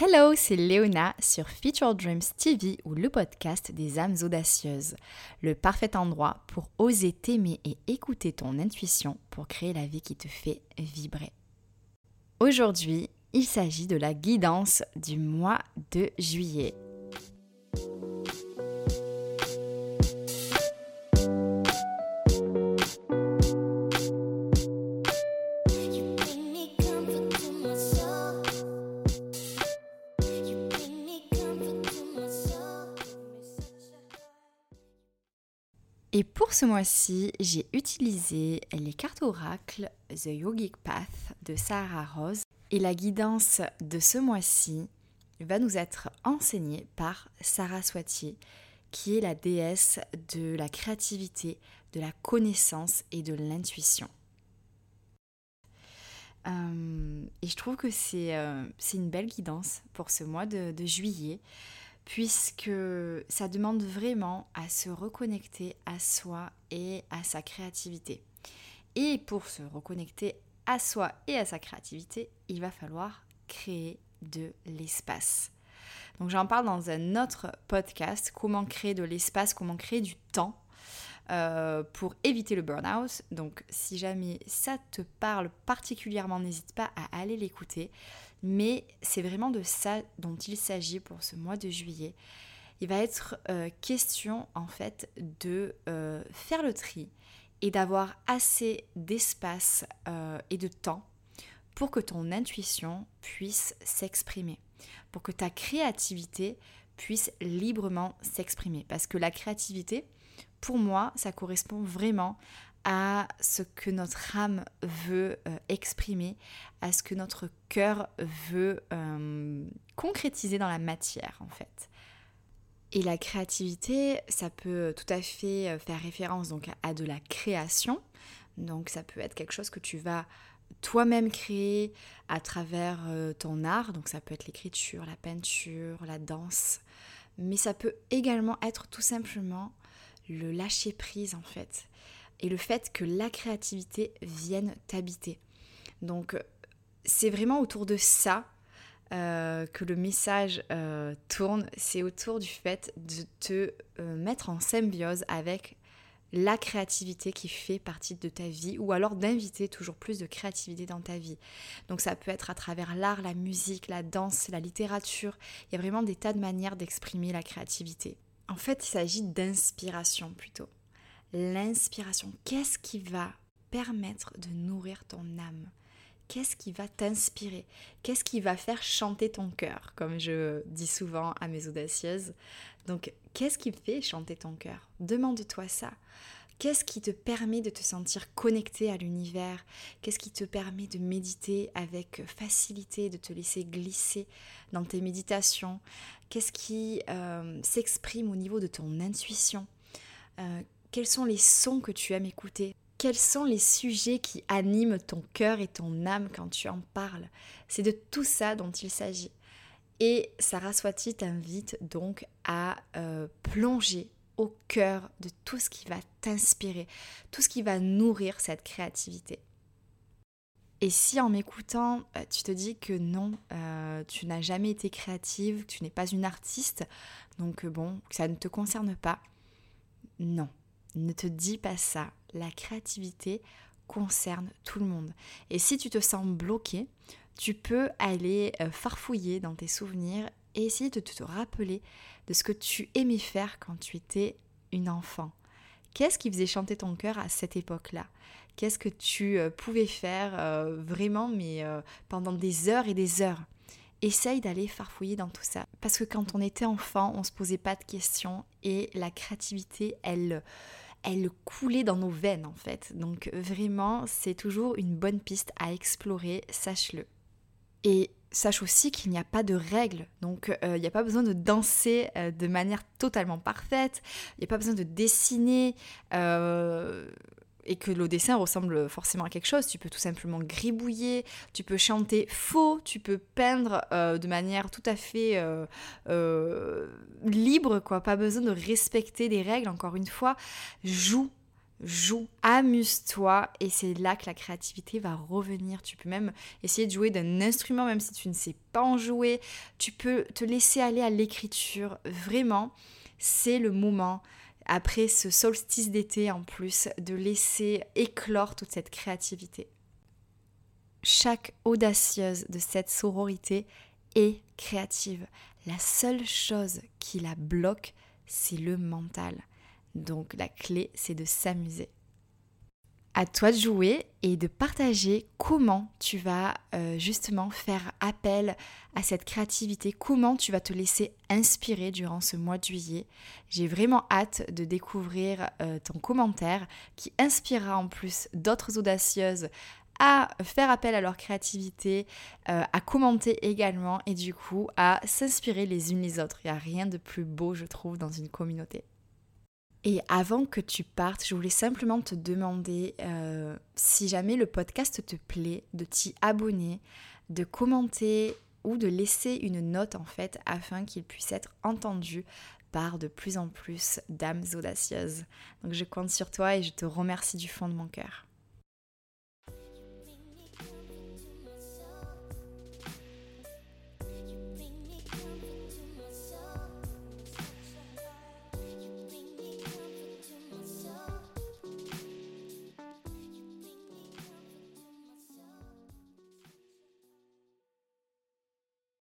Hello, c'est Léona sur Future Dreams TV ou le podcast des âmes audacieuses. Le parfait endroit pour oser t'aimer et écouter ton intuition pour créer la vie qui te fait vibrer. Aujourd'hui, il s'agit de la guidance du mois de juillet. Et pour ce mois-ci, j'ai utilisé les cartes oracles The Yogic Path de Sarah Rose. Et la guidance de ce mois-ci va nous être enseignée par Sarah Swati, qui est la déesse de la créativité, de la connaissance et de l'intuition. Euh, et je trouve que c'est euh, une belle guidance pour ce mois de juillet puisque ça demande vraiment à se reconnecter à soi et à sa créativité. Et pour se reconnecter à soi et à sa créativité, il va falloir créer de l'espace. Donc j'en parle dans un autre podcast, comment créer de l'espace, comment créer du temps euh, pour éviter le burn-out. Donc si jamais ça te parle particulièrement, n'hésite pas à aller l'écouter. Mais c'est vraiment de ça dont il s'agit pour ce mois de juillet. Il va être euh, question en fait de euh, faire le tri et d'avoir assez d'espace et de temps pour que ton intuition puisse s'exprimer, pour que ta créativité puisse librement s'exprimer. Parce que la créativité, pour moi, ça correspond vraiment à ce que notre âme veut euh, exprimer, à ce que notre cœur veut euh, concrétiser dans la matière en fait. Et la créativité, ça peut tout à fait euh, faire référence donc à de la création. Donc ça peut être quelque chose que tu vas toi-même créer à travers ton art. Donc ça peut être l'écriture, la peinture, la danse. Mais ça peut également être tout simplement le lâcher prise en fait. Et le fait que la créativité vienne t'habiter. Donc c'est vraiment autour de ça euh, que le message euh, tourne. C'est autour du fait de te euh, mettre en symbiose avec la créativité qui fait partie de ta vie ou alors d'inviter toujours plus de créativité dans ta vie. Donc ça peut être à travers l'art, la musique, la danse, la littérature. Il y a vraiment des tas de manières d'exprimer la créativité. En fait, il s'agit d'inspiration plutôt. L'inspiration, qu'est-ce qui va permettre de nourrir ton âme? Qu'est-ce qui va t'inspirer? Qu'est-ce qui va faire chanter ton cœur, comme je dis souvent à mes audacieuses? Donc, qu'est-ce qui fait chanter ton cœur? Demande-toi ça. Qu'est-ce qui te permet de te sentir connecté à l'univers? Qu'est-ce qui te permet de méditer avec facilité, de te laisser glisser dans tes méditations? Qu'est-ce qui euh, s'exprime au niveau de ton intuition? Euh, Quels sont les sons que tu aimes écouter? Quels sont les sujets qui animent ton cœur et ton âme quand tu en parles? C'est de tout ça dont il s'agit. Et Sarah Swati t'invite donc à euh, plonger au cœur de tout ce qui va t'inspirer, tout ce qui va nourrir cette créativité. Et si en m'écoutant, euh, tu te dis que non, euh, tu n'as jamais été créative, tu n'es pas une artiste, donc bon, ça ne te concerne pas, non, ne te dis pas ça. La créativité concerne tout le monde. Et si tu te sens bloqué, tu peux aller farfouiller dans tes souvenirs et essayer de te rappeler de ce que tu aimais faire quand tu étais une enfant. Qu'est-ce qui faisait chanter ton cœur à cette époque-là? Qu'est-ce que tu euh, pouvais faire euh, vraiment, mais euh, pendant des heures et des heures? Essaye d'aller farfouiller dans tout ça. Parce que quand on était enfant, on ne se posait pas de questions et la créativité, elle, elle coulait dans nos veines en fait. Donc vraiment, c'est toujours une bonne piste à explorer, sache-le. Et sache aussi qu'il n'y a pas de règles. Donc, euh, il n'y a pas besoin de danser euh, de manière totalement parfaite. Il n'y a pas besoin de dessiner euh, et que le dessin ressemble forcément à quelque chose. Tu peux tout simplement gribouiller, tu peux chanter faux, tu peux peindre de manière tout à fait libre, quoi. Pas besoin de respecter des règles. Encore une fois, joue joue, amuse-toi et c'est là que la créativité va revenir. Tu peux même essayer de jouer d'un instrument même si tu ne sais pas en jouer. Tu peux te laisser aller à l'écriture. Vraiment, c'est le moment après ce solstice d'été en plus de laisser éclore toute cette créativité. Chaque audacieuse de cette sororité est créative. La seule chose qui la bloque, c'est le mental. Donc la clé, c'est de s'amuser. À toi de jouer et de partager comment tu vas euh, justement faire appel à cette créativité, comment tu vas te laisser inspirer durant ce mois de juillet. J'ai vraiment hâte de découvrir euh, ton commentaire qui inspirera en plus d'autres audacieuses à faire appel à leur créativité, euh, à commenter également et du coup à s'inspirer les unes les autres. Il n'y a rien de plus beau, je trouve, dans une communauté. Et avant que tu partes, je voulais simplement te demander euh, si jamais le podcast te plaît, de t'y abonner, de commenter ou de laisser une note en fait afin qu'il puisse être entendu par de plus en plus d'âmes audacieuses. Donc je compte sur toi et je te remercie du fond de mon cœur.